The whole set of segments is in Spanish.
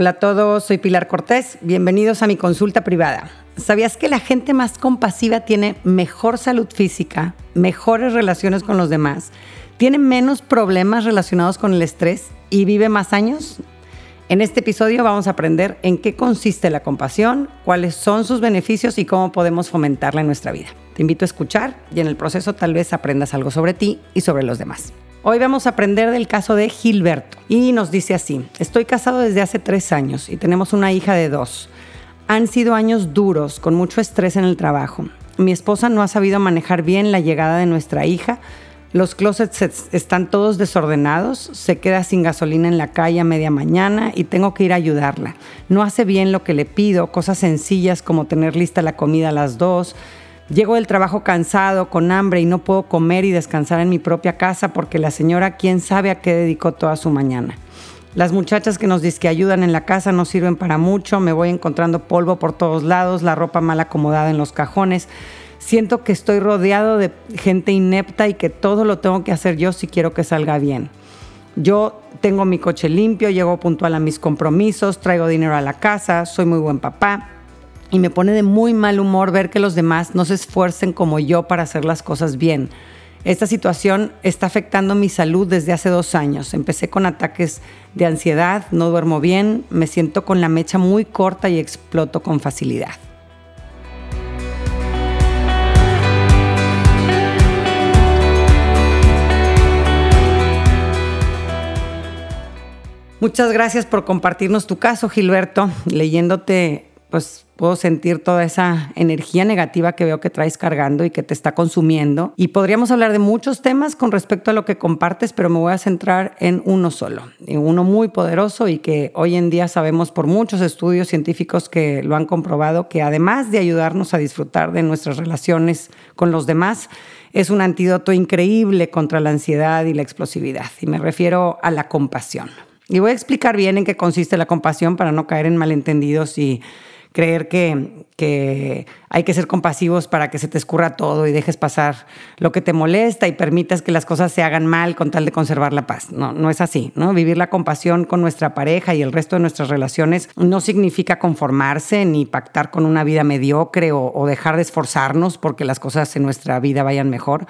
Hola a todos, soy Pilar Cortés. Bienvenidos a mi consulta privada. ¿Sabías que la gente más compasiva tiene mejor salud física, mejores relaciones con los demás, tiene menos problemas relacionados con el estrés y vive más años? En este episodio vamos a aprender en qué consiste la compasión, cuáles son sus beneficios y cómo podemos fomentarla en nuestra vida. Te invito a escuchar y en el proceso tal vez aprendas algo sobre ti y sobre los demás. Hoy vamos a aprender del caso de Gilberto y nos dice así, estoy casado desde hace tres años y tenemos una hija de dos. Han sido años duros, con mucho estrés en el trabajo. Mi esposa no ha sabido manejar bien la llegada de nuestra hija. Los closets están todos desordenados, se queda sin gasolina en la calle a media mañana y tengo que ir a ayudarla. No hace bien lo que le pido, cosas sencillas como tener lista la comida a las dos, Llego del trabajo cansado, con hambre y no puedo comer y descansar en mi propia casa porque la señora quién sabe a qué dedicó toda su mañana. Las muchachas que nos que ayudan en la casa no sirven para mucho, me voy encontrando polvo por todos lados, la ropa mal acomodada en los cajones. Siento que estoy rodeado de gente inepta y que todo lo tengo que hacer yo si quiero que salga bien. Yo tengo mi coche limpio, llego puntual a mis compromisos, traigo dinero a la casa, soy muy buen papá, y me pone de muy mal humor ver que los demás no se esfuercen como yo para hacer las cosas bien. Esta situación está afectando mi salud desde hace dos años. Empecé con ataques de ansiedad, no duermo bien, me siento con la mecha muy corta y exploto con facilidad. Muchas gracias por compartirnos tu caso, Gilberto. Leyéndote pues puedo sentir toda esa energía negativa que veo que traes cargando y que te está consumiendo. Y podríamos hablar de muchos temas con respecto a lo que compartes, pero me voy a centrar en uno solo, en uno muy poderoso y que hoy en día sabemos por muchos estudios científicos que lo han comprobado, que además de ayudarnos a disfrutar de nuestras relaciones con los demás, es un antídoto increíble contra la ansiedad y la explosividad. Y me refiero a la compasión. Y voy a explicar bien en qué consiste la compasión para no caer en malentendidos y creer que, que, hay que ser compasivos para que se te escurra todo y dejes pasar lo que te molesta y permitas que las cosas se hagan mal con tal de conservar la paz. No, no es así, ¿no? Vivir la compasión con nuestra pareja y el resto de nuestras relaciones no significa conformarse ni pactar con una vida mediocre o, o dejar de esforzarnos porque las cosas en nuestra vida vayan mejor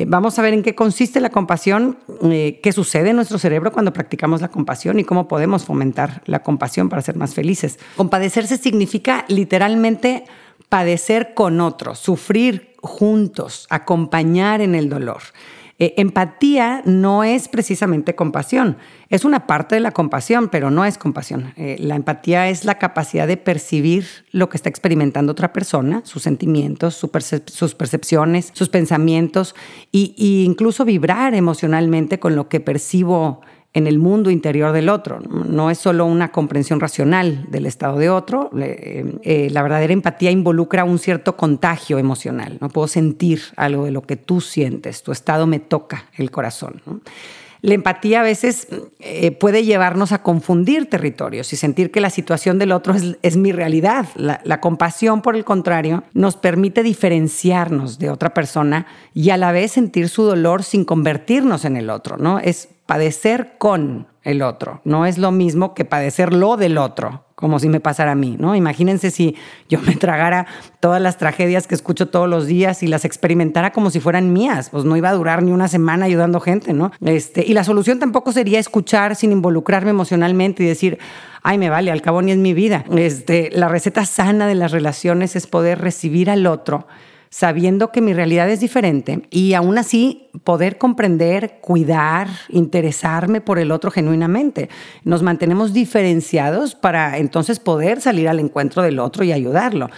eh, vamos a ver en qué consiste la compasión, eh, qué sucede en nuestro cerebro cuando practicamos la compasión y cómo podemos fomentar la compasión para ser más felices. Compadecerse significa literalmente padecer con otros, sufrir juntos, acompañar en el dolor. Eh, empatía no es precisamente compasión, es una parte de la compasión, pero no es compasión. Eh, la empatía es la capacidad de percibir lo que está experimentando otra persona, sus sentimientos, sus percepciones, sus pensamientos, e incluso vibrar emocionalmente con lo que percibo en el mundo interior del otro. No es solo una comprensión racional del estado de otro. Eh, la verdadera empatía involucra un cierto contagio emocional. No puedo sentir algo de lo que tú sientes. Tu estado me toca el corazón. La empatía a veces eh, puede llevarnos a confundir territorios y sentir que la situación del otro es, mi realidad. La, la, compasión, por el contrario, nos permite diferenciarnos de otra persona y a la vez sentir su dolor sin convertirnos en el otro, ¿no? Es padecer con el otro. No es lo mismo que padecer lo del otro, como si me pasara a mí, ¿no? Imagínense si yo me tragara todas las tragedias que escucho todos los días y las experimentara como si fueran mías, pues no iba a durar ni una semana ayudando gente, ¿no? Este, y la solución tampoco sería escuchar sin involucrarme emocionalmente y decir, ay, me vale, al cabo ni es mi vida. Este, la receta sana de las relaciones es poder recibir al otro sabiendo que mi realidad es diferente y aún así poder comprender, cuidar, interesarme por el otro genuinamente. Nos mantenemos diferenciados para entonces poder salir al encuentro del otro y ayudarlo.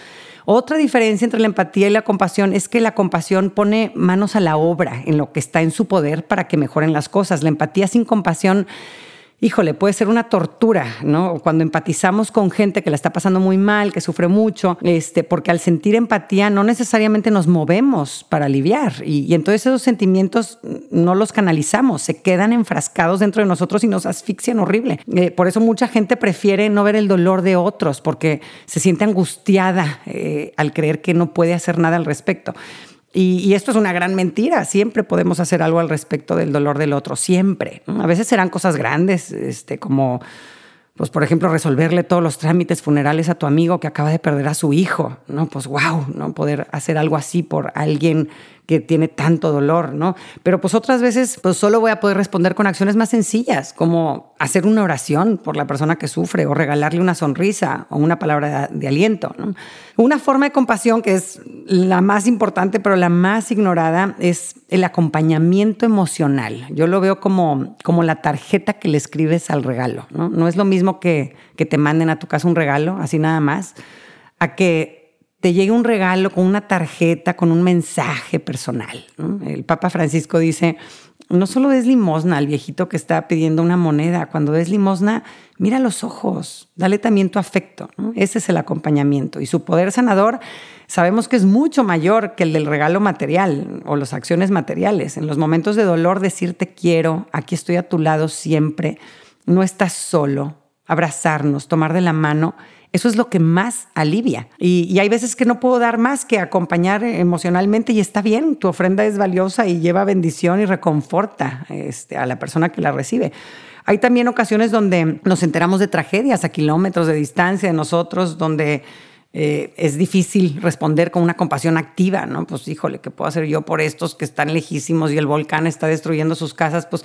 Otra diferencia entre la empatía y la compasión es que la compasión pone manos a la obra en lo que está en su poder para que mejoren las cosas. La empatía sin compasión híjole, puede ser una tortura, ¿no? Cuando empatizamos con gente que la está pasando muy mal, que sufre mucho, este, porque al sentir empatía no necesariamente nos movemos para aliviar y, entonces esos sentimientos no los canalizamos, se quedan enfrascados dentro de nosotros y nos asfixian horrible. Eh, por eso mucha gente prefiere no ver el dolor de otros porque se siente angustiada eh, al creer que no puede hacer nada al respecto. Y, esto es una gran mentira. Siempre podemos hacer algo al respecto del dolor del otro, siempre. A veces serán cosas grandes, este, como pues por ejemplo, resolverle todos los trámites funerales a tu amigo que acaba de perder a su hijo, ¿no? Pues wow, ¿no? Poder hacer algo así por alguien que tiene tanto dolor, ¿no? Pero pues otras veces pues solo voy a poder responder con acciones más sencillas, como hacer una oración por la persona que sufre o regalarle una sonrisa o una palabra de, aliento, ¿no? Una forma de compasión que es la más importante pero la más ignorada es el acompañamiento emocional. Yo lo veo como, como la tarjeta que le escribes al regalo, ¿no? No es lo mismo que, que te manden a tu casa un regalo, así nada más, a que te llegue un regalo con una tarjeta, con un mensaje personal. El Papa Francisco dice, no solo des limosna al viejito que está pidiendo una moneda, cuando des limosna, mira los ojos, dale también tu afecto. Ese es el acompañamiento. Y su poder sanador sabemos que es mucho mayor que el del regalo material o las acciones materiales. En los momentos de dolor, decirte quiero, aquí estoy a tu lado siempre, no estás solo, abrazarnos, tomar de la mano eso es lo que más alivia. Y, hay veces que no puedo dar más que acompañar emocionalmente y está bien, tu ofrenda es valiosa y lleva bendición y reconforta este, a la persona que la recibe. Hay también ocasiones donde nos enteramos de tragedias a kilómetros de distancia de nosotros, donde eh, es difícil responder con una compasión activa, ¿no? Pues híjole, ¿qué puedo hacer yo por estos que están lejísimos y el volcán está destruyendo sus casas? Pues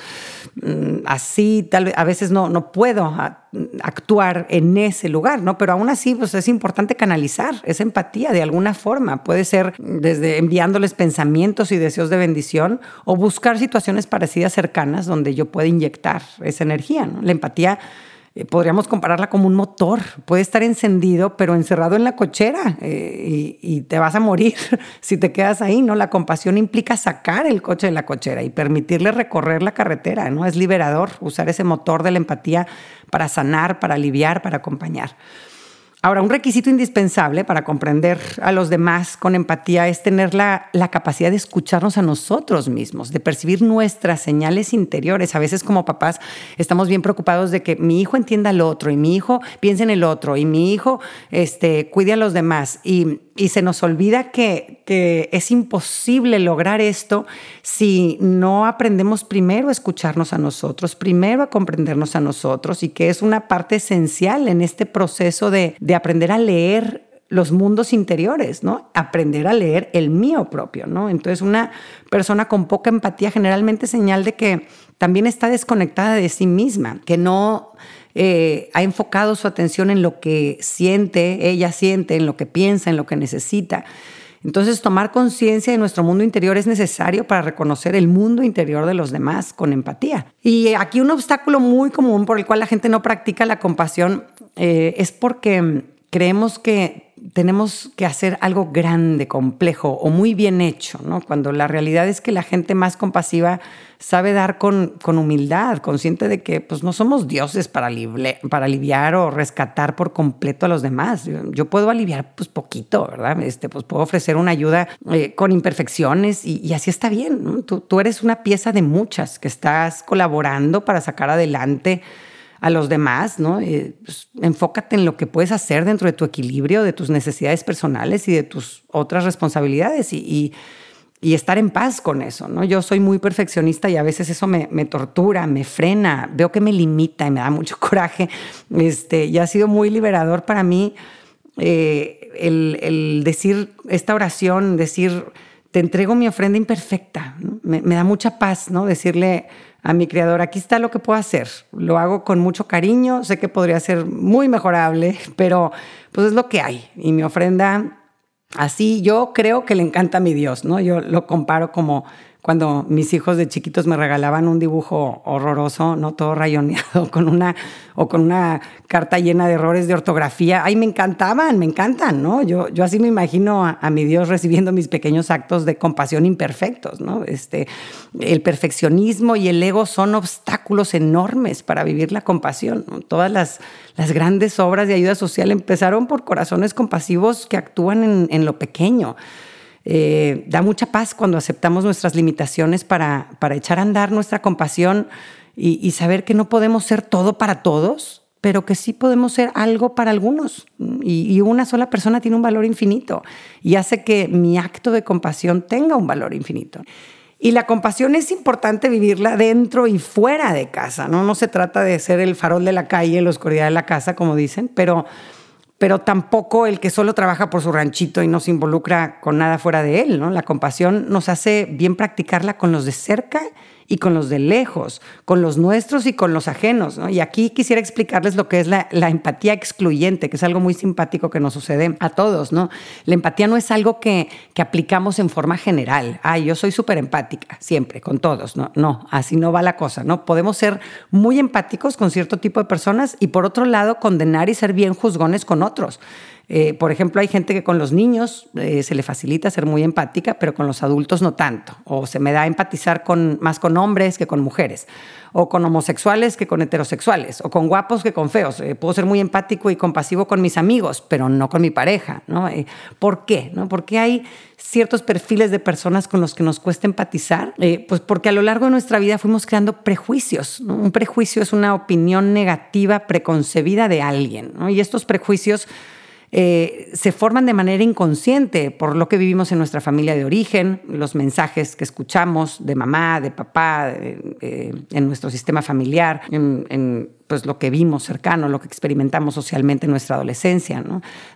mm, así, tal vez, a veces no, no puedo actuar en ese lugar, ¿no? Pero aún así, pues es importante canalizar esa empatía de alguna forma. Puede ser desde enviándoles pensamientos y deseos de bendición o buscar situaciones parecidas cercanas donde yo pueda inyectar esa energía, ¿no? La empatía eh, podríamos compararla como un motor. Puede estar encendido, pero encerrado en la cochera eh, y, te vas a morir si te quedas ahí, ¿no? La compasión implica sacar el coche de la cochera y permitirle recorrer la carretera, ¿no? Es liberador usar ese motor de la empatía para sanar, para aliviar, para acompañar. Ahora, un requisito indispensable para comprender a los demás con empatía es tener la, capacidad de escucharnos a nosotros mismos, de percibir nuestras señales interiores. A veces como papás estamos bien preocupados de que mi hijo entienda al otro y mi hijo piense en el otro y mi hijo este, cuide a los demás. Y, y se nos olvida que, que es imposible lograr esto si no aprendemos primero a escucharnos a nosotros, primero a comprendernos a nosotros y que es una parte esencial en este proceso de, de aprender a leer los mundos interiores, ¿no? Aprender a leer el mío propio, ¿no? Entonces, una persona con poca empatía generalmente señal de que también está desconectada de sí misma, que no eh, ha enfocado su atención en lo que siente, ella siente, en lo que piensa, en lo que necesita. Entonces, tomar conciencia de nuestro mundo interior es necesario para reconocer el mundo interior de los demás con empatía. Y aquí un obstáculo muy común por el cual la gente no practica la compasión eh, es porque creemos que tenemos que hacer algo grande, complejo o muy bien hecho, ¿no? Cuando la realidad es que la gente más compasiva sabe dar con, con humildad, consciente de que pues, no somos dioses para, para aliviar o rescatar por completo a los demás. Yo, puedo aliviar pues poquito, ¿verdad? Este, pues puedo ofrecer una ayuda eh, con imperfecciones y, así está bien. Tú eres una pieza de muchas que estás colaborando para sacar adelante a los demás, ¿no? Eh, pues, enfócate en lo que puedes hacer dentro de tu equilibrio, de tus necesidades personales y de tus otras responsabilidades y, estar en paz con eso, ¿no? Yo soy muy perfeccionista y a veces eso me, tortura, me frena, veo que me limita y me da mucho coraje. Este, y ha sido muy liberador para mí eh, el, el, decir esta oración, decir, te entrego mi ofrenda imperfecta, me, me da mucha paz, ¿no? Decirle a mi creador, aquí está lo que puedo hacer. Lo hago con mucho cariño, sé que podría ser muy mejorable, pero pues es lo que hay. Y mi ofrenda, así yo creo que le encanta a mi Dios, ¿no? Yo lo comparo como cuando mis hijos de chiquitos me regalaban un dibujo horroroso, no todo rayoneado, con una o con una carta llena de errores de ortografía. Ay, me encantaban, me encantan, ¿no? Yo, yo así me imagino a, mi Dios recibiendo mis pequeños actos de compasión imperfectos, ¿no? Este, el perfeccionismo y el ego son obstáculos enormes para vivir la compasión. Todas las, las grandes obras de ayuda social empezaron por corazones compasivos que actúan en, en lo pequeño. Eh, da mucha paz cuando aceptamos nuestras limitaciones para, para echar a andar nuestra compasión y, saber que no podemos ser todo para todos, pero que sí podemos ser algo para algunos. Y, una sola persona tiene un valor infinito y hace que mi acto de compasión tenga un valor infinito. Y la compasión es importante vivirla dentro y fuera de casa, ¿no? No se trata de ser el farol de la calle, la oscuridad de la casa, como dicen, pero, pero tampoco el que solo trabaja por su ranchito y no se involucra con nada fuera de él, ¿no? La compasión nos hace bien practicarla con los de cerca y con los de lejos, con los nuestros y con los ajenos. Y aquí quisiera explicarles lo que es la, empatía excluyente, que es algo muy simpático que nos sucede a todos. ¿no? La empatía no es algo que, que aplicamos en forma general. Ay, yo soy súper empática, siempre, con todos. No, no, así no va la cosa. ¿no? Podemos ser muy empáticos con cierto tipo de personas y por otro lado condenar y ser bien juzgones con otros. Eh, por ejemplo, hay gente que con los niños eh, se le facilita ser muy empática, pero con los adultos no tanto. O se me da empatizar con, más con hombres que con mujeres. O con homosexuales que con heterosexuales. O con guapos que con feos. Eh, puedo ser muy empático y compasivo con mis amigos, pero no con mi pareja. ¿no? ¿Por qué? ¿no? ¿Por qué hay ciertos perfiles de personas con los que nos cuesta empatizar? pues porque a lo largo de nuestra vida fuimos creando prejuicios. Un prejuicio es una opinión negativa preconcebida de alguien. Y estos prejuicios eh, se forman de manera inconsciente por lo que vivimos en nuestra familia de origen, los mensajes que escuchamos de mamá, de papá, en nuestro sistema familiar, en, pues, lo que vimos cercano, lo que experimentamos socialmente en nuestra adolescencia.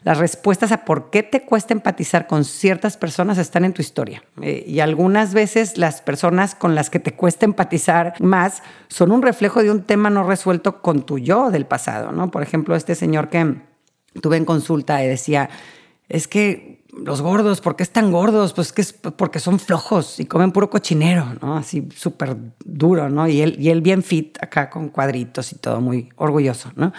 Las respuestas a por qué te cuesta empatizar con ciertas personas están en tu historia. Eh, y algunas veces las personas con las que te cuesta empatizar más son un reflejo de un tema no resuelto con tu yo del pasado. ¿no? Por ejemplo, este señor que tuve en consulta y decía, es que los gordos, ¿por qué están gordos? Pues que es porque son flojos y comen puro cochinero, ¿no? Así súper duro, ¿no? Y él, y él bien fit acá con cuadritos y todo, muy orgulloso, ¿no?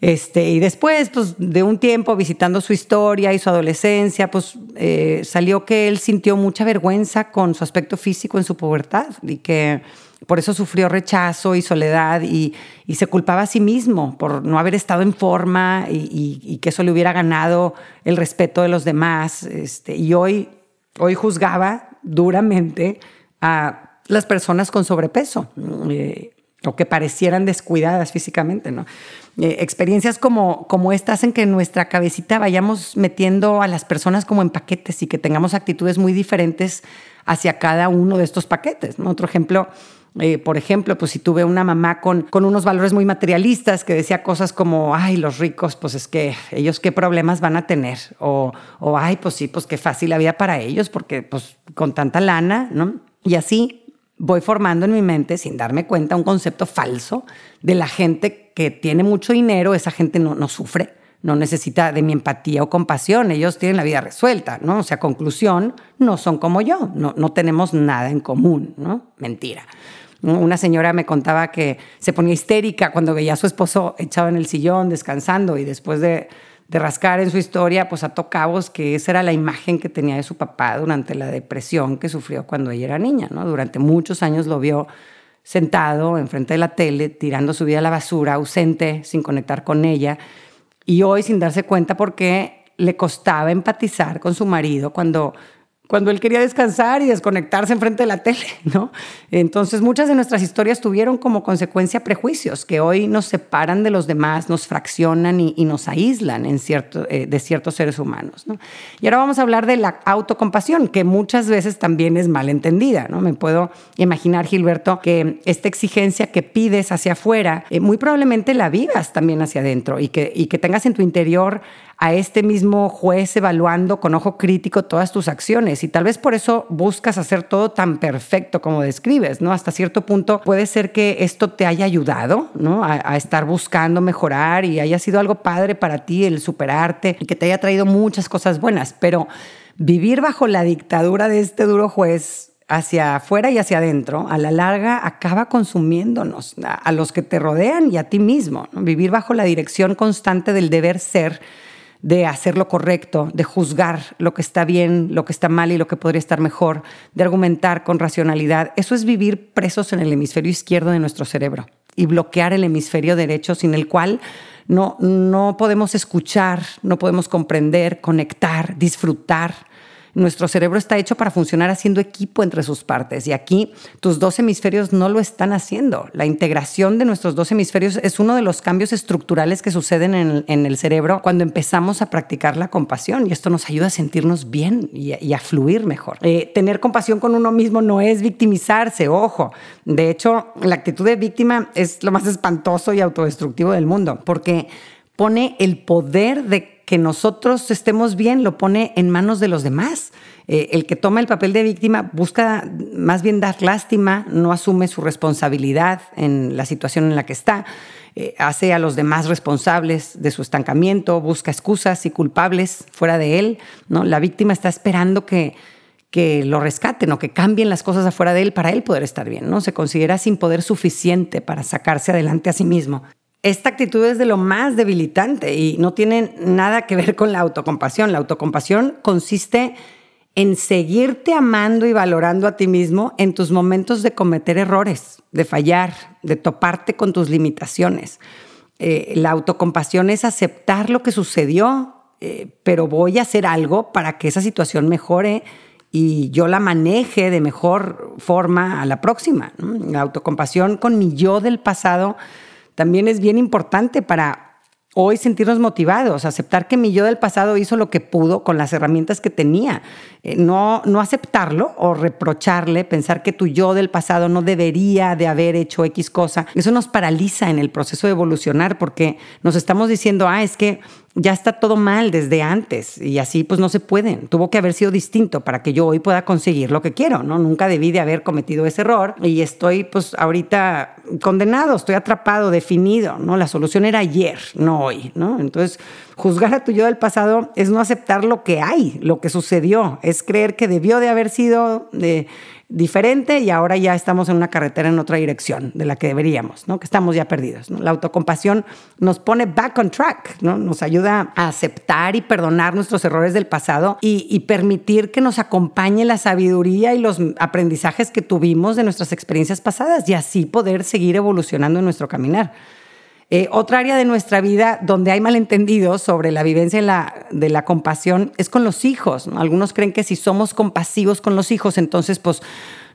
Este, y después, pues, de un tiempo visitando su historia y su adolescencia, pues eh, salió que él sintió mucha vergüenza con su aspecto físico en su pubertad y que por eso sufrió rechazo y soledad y, se culpaba a sí mismo por no haber estado en forma y, que eso le hubiera ganado el respeto de los demás. Este, y hoy, hoy juzgaba duramente a las personas con sobrepeso eh, o que parecieran descuidadas físicamente. ¿no? Eh, experiencias como, como estas en que en nuestra cabecita vayamos metiendo a las personas como en paquetes y que tengamos actitudes muy diferentes hacia cada uno de estos paquetes. Otro ejemplo eh, por ejemplo, pues si tuve una mamá con, con unos valores muy materialistas que decía cosas como, ay, los ricos, pues es que ellos qué problemas van a tener. O, o ay, pues sí, pues qué fácil la vida para ellos, porque pues con tanta lana, ¿no? Y así voy formando en mi mente, sin darme cuenta, un concepto falso de la gente que tiene mucho dinero, esa gente no, no sufre, no necesita de mi empatía o compasión, ellos tienen la vida resuelta, ¿no? O sea, conclusión, no son como yo, no, no tenemos nada en común, ¿no? Mentira. Una señora me contaba que se ponía histérica cuando veía a su esposo echado en el sillón descansando y después de, rascar en su historia, pues a cabos que esa era la imagen que tenía de su papá durante la depresión que sufrió cuando ella era niña. ¿no? Durante muchos años lo vio sentado enfrente de la tele, tirando su vida a la basura, ausente, sin conectar con ella. Y hoy sin darse cuenta porque le costaba empatizar con su marido cuando cuando él quería descansar y desconectarse enfrente de la tele, ¿no? Entonces muchas de nuestras historias tuvieron como consecuencia prejuicios que hoy nos separan de los demás, nos fraccionan y, nos aíslan en cierto, eh, de ciertos seres humanos, ¿no? Y ahora vamos a hablar de la autocompasión, que muchas veces también es mal entendida, ¿no? Me puedo imaginar, Gilberto, que esta exigencia que pides hacia afuera, eh, muy probablemente la vivas también hacia adentro y que, y que tengas en tu interior a este mismo juez evaluando con ojo crítico todas tus acciones y tal vez por eso buscas hacer todo tan perfecto como describes, ¿no? Hasta cierto punto puede ser que esto te haya ayudado, ¿no? A, estar buscando mejorar y haya sido algo padre para ti el superarte y que te haya traído muchas cosas buenas, pero vivir bajo la dictadura de este duro juez hacia afuera y hacia adentro, a la larga acaba consumiéndonos, a, los que te rodean y a ti mismo. Vivir bajo la dirección constante del deber ser de hacer lo correcto, de juzgar lo que está bien, lo que está mal y lo que podría estar mejor, de argumentar con racionalidad. Eso es vivir presos en el hemisferio izquierdo de nuestro cerebro y bloquear el hemisferio derecho sin el cual no, no podemos escuchar, no podemos comprender, conectar, disfrutar. Nuestro cerebro está hecho para funcionar haciendo equipo entre sus partes y aquí tus dos hemisferios no lo están haciendo. La integración de nuestros dos hemisferios es uno de los cambios estructurales que suceden en el, cerebro cuando empezamos a practicar la compasión y esto nos ayuda a sentirnos bien y a, fluir mejor. Eh, tener compasión con uno mismo no es victimizarse, ojo. De hecho, la actitud de víctima es lo más espantoso y autodestructivo del mundo porque pone el poder de que nosotros estemos bien lo pone en manos de los demás. Eh, el que toma el papel de víctima busca más bien dar lástima, no asume su responsabilidad en la situación en la que está, eh, hace a los demás responsables de su estancamiento, busca excusas y culpables fuera de él. ¿no? La víctima está esperando que, que lo rescaten o que cambien las cosas afuera de él para él poder estar bien. ¿no? Se considera sin poder suficiente para sacarse adelante a sí mismo. Esta actitud es de lo más debilitante y no tiene nada que ver con la autocompasión. La autocompasión consiste en seguirte amando y valorando a ti mismo en tus momentos de cometer errores, de fallar, de toparte con tus limitaciones. Eh, la autocompasión es aceptar lo que sucedió, eh, pero voy a hacer algo para que esa situación mejore y yo la maneje de mejor forma a la próxima. La autocompasión con mi yo del pasado también es bien importante para hoy sentirnos motivados, aceptar que mi yo del pasado hizo lo que pudo con las herramientas que tenía, eh, no, no aceptarlo o reprocharle, pensar que tu yo del pasado no debería de haber hecho X cosa. Eso nos paraliza en el proceso de evolucionar porque nos estamos diciendo, ah, es que ya está todo mal desde antes y así pues no se pueden. Tuvo que haber sido distinto para que yo hoy pueda conseguir lo que quiero, ¿no? Nunca debí de haber cometido ese error y estoy pues ahorita condenado, estoy atrapado, definido, ¿no? La solución era ayer, no hoy, ¿no? Entonces, juzgar a tu yo del pasado es no aceptar lo que hay, lo que sucedió, es creer que debió de haber sido de diferente y ahora ya estamos en una carretera en otra dirección de la que deberíamos, ¿no? que estamos ya perdidos. La autocompasión nos pone back on track, ¿no? nos ayuda a aceptar y perdonar nuestros errores del pasado y permitir que nos acompañe la sabiduría y los aprendizajes que tuvimos de nuestras experiencias pasadas y así poder seguir evolucionando en nuestro caminar. Eh, otra área de nuestra vida donde hay malentendidos sobre la vivencia de la, compasión es con los hijos. Algunos creen que si somos compasivos con los hijos, entonces pues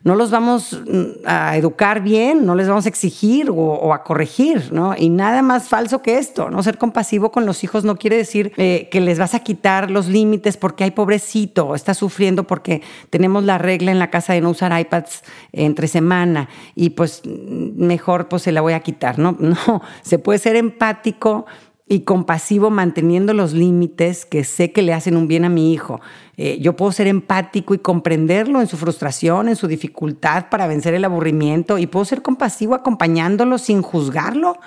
no los vamos mm, a educar bien, no les vamos a exigir o, a corregir, ¿no? Y nada más falso que esto, ¿no? Ser compasivo con los hijos no quiere decir eh, que les vas a quitar los límites porque hay pobrecito, está sufriendo porque tenemos la regla en la casa de no usar iPads entre semana y pues mejor pues se la voy a quitar, ¿no? No, se puede ser empático y compasivo manteniendo los límites que sé que le hacen un bien a mi hijo. Eh, yo puedo ser empático y comprenderlo en su frustración, en su dificultad para vencer el aburrimiento y puedo ser compasivo acompañándolo sin juzgarlo.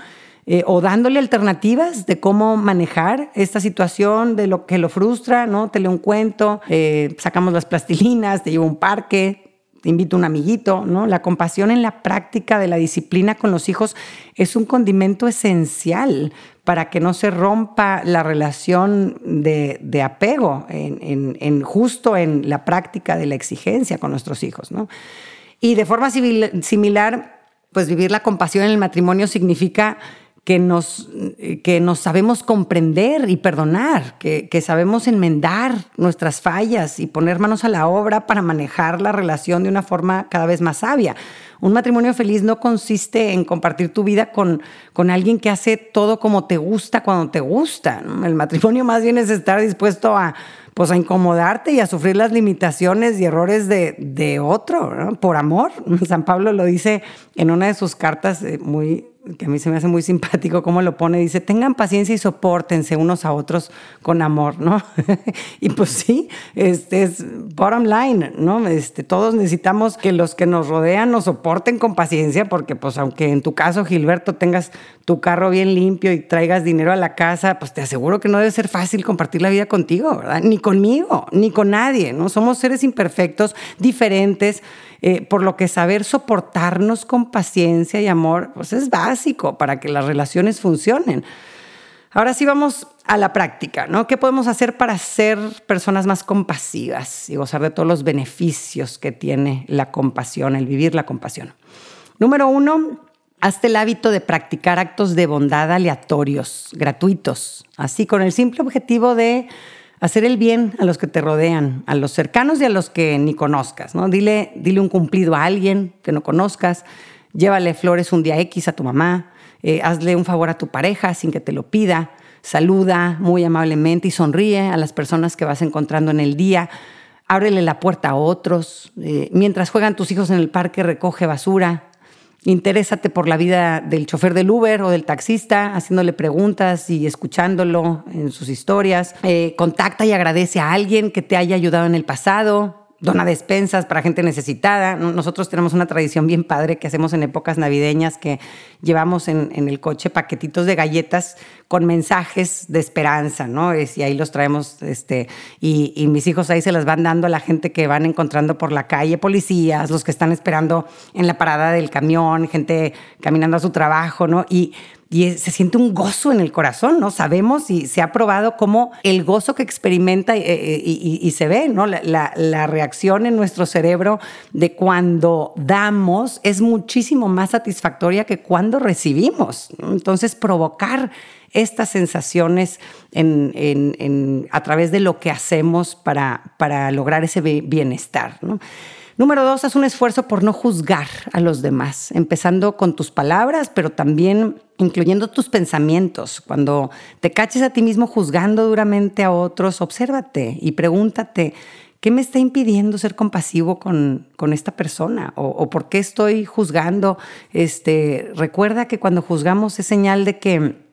Eh, o dándole alternativas de cómo manejar esta situación, de lo que lo frustra, ¿no? Te leo un cuento, eh, sacamos las plastilinas, te llevo a un parque, invito a un amiguito, ¿no? La compasión en la práctica de la disciplina con los hijos es un condimento esencial para que no se rompa la relación de, apego en, justo en la práctica de la exigencia con nuestros hijos, ¿no? Y de forma similar, pues vivir la compasión en el matrimonio significa que nos, que nos sabemos comprender y perdonar, que, que, sabemos enmendar nuestras fallas y poner manos a la obra para manejar la relación de una forma cada vez más sabia. Un matrimonio feliz no consiste en compartir tu vida con, con alguien que hace todo como te gusta cuando te gusta. El matrimonio más bien es estar dispuesto a, pues, a incomodarte y a sufrir las limitaciones y errores de, de otro, por amor. San Pablo lo dice en una de sus cartas eh, muy que a mí se me hace muy simpático cómo lo pone, dice, tengan paciencia y soportense unos a otros con amor, ¿no? y pues sí, este es bottom line, ¿no? Este, todos necesitamos que los que nos rodean nos soporten con paciencia, porque pues aunque en tu caso, Gilberto, tengas tu carro bien limpio y traigas dinero a la casa, pues te aseguro que no debe ser fácil compartir la vida contigo, ¿verdad? Ni conmigo, ni con nadie, ¿no? Somos seres imperfectos, diferentes, eh, por lo que saber soportarnos con paciencia y amor pues es básico para que las relaciones funcionen. Ahora sí vamos a la práctica, ¿no? ¿Qué podemos hacer para ser personas más compasivas y gozar de todos los beneficios que tiene la compasión, el vivir la compasión? Número uno, hazte el hábito de practicar actos de bondad aleatorios, gratuitos, así con el simple objetivo de hacer el bien a los que te rodean, a los cercanos y a los que ni conozcas, ¿no? Dile, dile un cumplido a alguien que no conozcas, llévale flores un día X a tu mamá, eh, hazle un favor a tu pareja sin que te lo pida, saluda muy amablemente y sonríe a las personas que vas encontrando en el día, ábrele la puerta a otros, eh, mientras juegan tus hijos en el parque recoge basura, Interésate por la vida del chofer del Uber o del taxista, haciéndole preguntas y escuchándolo en sus historias. Eh, contacta y agradece a alguien que te haya ayudado en el pasado dona despensas para gente necesitada. Nosotros tenemos una tradición bien padre que hacemos en épocas navideñas que llevamos en, el coche paquetitos de galletas con mensajes de esperanza, ¿no? y ahí los traemos, este, y, y, mis hijos ahí se las van dando a la gente que van encontrando por la calle, policías, los que están esperando en la parada del camión, gente caminando a su trabajo, ¿no? Y y se siente un gozo en el corazón, ¿no? Sabemos y se ha probado cómo el gozo que experimenta eh, eh, y, se ve, ¿no? La, reacción en nuestro cerebro de cuando damos es muchísimo más satisfactoria que cuando recibimos. Entonces, provocar estas sensaciones a través de lo que hacemos para, para lograr ese bienestar, ¿no? Número dos, haz un esfuerzo por no juzgar a los demás, empezando con tus palabras, pero también incluyendo tus pensamientos. Cuando te caches a ti mismo juzgando duramente a otros, obsérvate y pregúntate, ¿qué me está impidiendo ser compasivo con, con esta persona? O, ¿O, por qué estoy juzgando? Este, recuerda que cuando juzgamos es señal de que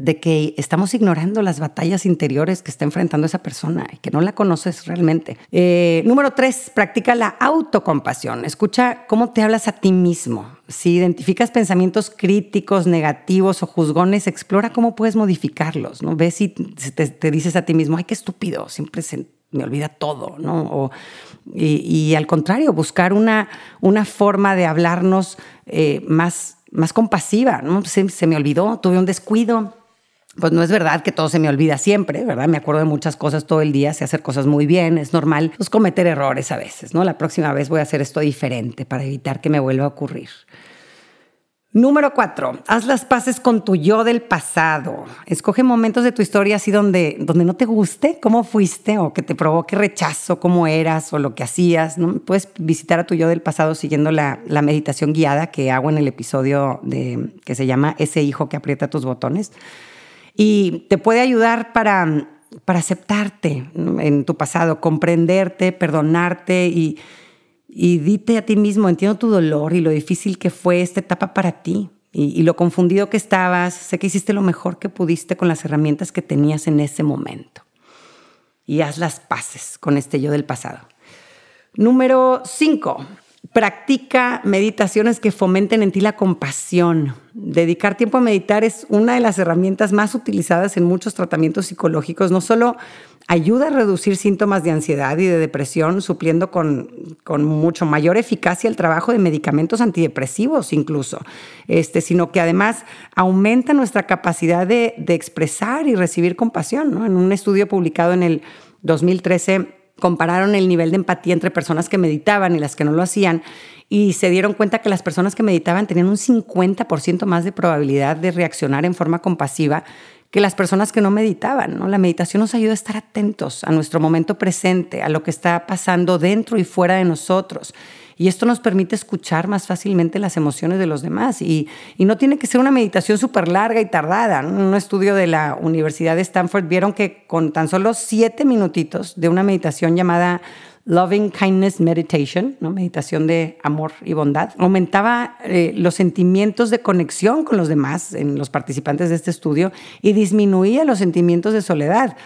de que estamos ignorando las batallas interiores que está enfrentando esa persona y que no la conoces realmente. Eh, número tres, practica la autocompasión. Escucha cómo te hablas a ti mismo. Si identificas pensamientos críticos, negativos o juzgones, explora cómo puedes modificarlos. ¿no? Ve si te, dices a ti mismo, ay, qué estúpido, siempre se me olvida todo, ¿no? y, al contrario, buscar una, una forma de hablarnos eh, más, más compasiva, ¿no? se me olvidó, tuve un descuido, pues no es verdad que todo se me olvida siempre, ¿verdad? Me acuerdo de muchas cosas todo el día, sé hacer cosas muy bien, es normal pues, cometer errores a veces, ¿no? La próxima vez voy a hacer esto diferente para evitar que me vuelva a ocurrir. Número cuatro, haz las paces con tu yo del pasado. Escoge momentos de tu historia así donde, donde no te guste cómo fuiste o que te provoque rechazo, cómo eras o lo que hacías. Puedes visitar a tu yo del pasado siguiendo la, la meditación guiada que hago en el episodio de, que se llama Ese hijo que aprieta tus botones y te puede ayudar para, para aceptarte en tu pasado, comprenderte, perdonarte y, y dite a ti mismo, entiendo tu dolor y lo difícil que fue esta etapa para ti y, y, lo confundido que estabas, sé que hiciste lo mejor que pudiste con las herramientas que tenías en ese momento. Y haz las paces con este yo del pasado. Número 5. Practica meditaciones que fomenten en ti la compasión. Dedicar tiempo a meditar es una de las herramientas más utilizadas en muchos tratamientos psicológicos. No solo ayuda a reducir síntomas de ansiedad y de depresión, supliendo con, mucho mayor eficacia el trabajo de medicamentos antidepresivos incluso, este, sino que además aumenta nuestra capacidad de, expresar y recibir compasión. En un estudio publicado en el 2013, compararon el nivel de empatía entre personas que meditaban y las que no lo hacían y se dieron cuenta que las personas que meditaban tenían un 50% más de probabilidad de reaccionar en forma compasiva que las personas que no meditaban. ¿no? La meditación nos ayuda a estar atentos a nuestro momento presente, a lo que está pasando dentro y fuera de nosotros. Y esto nos permite escuchar más fácilmente las emociones de los demás. Y, no tiene que ser una meditación súper larga y tardada. Un estudio de la Universidad de Stanford vieron que con tan solo siete minutitos de una meditación llamada Loving Kindness Meditation, ¿no? meditación de amor y bondad, aumentaba eh, los sentimientos de conexión con los demás en los participantes de este estudio y disminuía los sentimientos de soledad.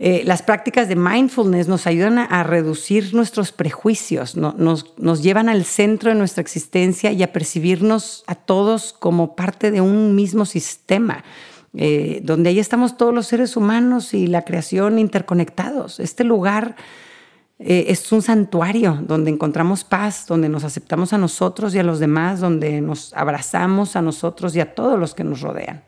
Eh, las prácticas de mindfulness nos ayudan a, reducir nuestros prejuicios, nos, llevan al centro de nuestra existencia y a percibirnos a todos como parte de un mismo sistema, eh, donde ahí estamos todos los seres humanos y la creación interconectados. Este lugar eh, es un santuario donde encontramos paz, donde nos aceptamos a nosotros y a los demás, donde nos abrazamos a nosotros y a todos los que nos rodean.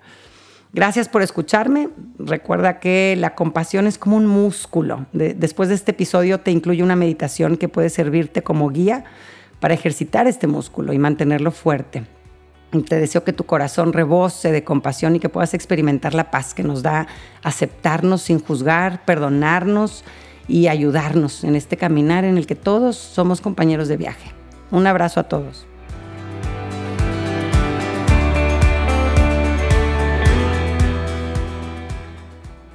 Gracias por escucharme. Recuerda que la compasión es como un músculo. después de este episodio te incluye una meditación que puede servirte como guía para ejercitar este músculo y mantenerlo fuerte. Te deseo que tu corazón rebose de compasión y que puedas experimentar la paz que nos da aceptarnos sin juzgar, perdonarnos y ayudarnos en este caminar en el que todos somos compañeros de viaje. Un abrazo a todos.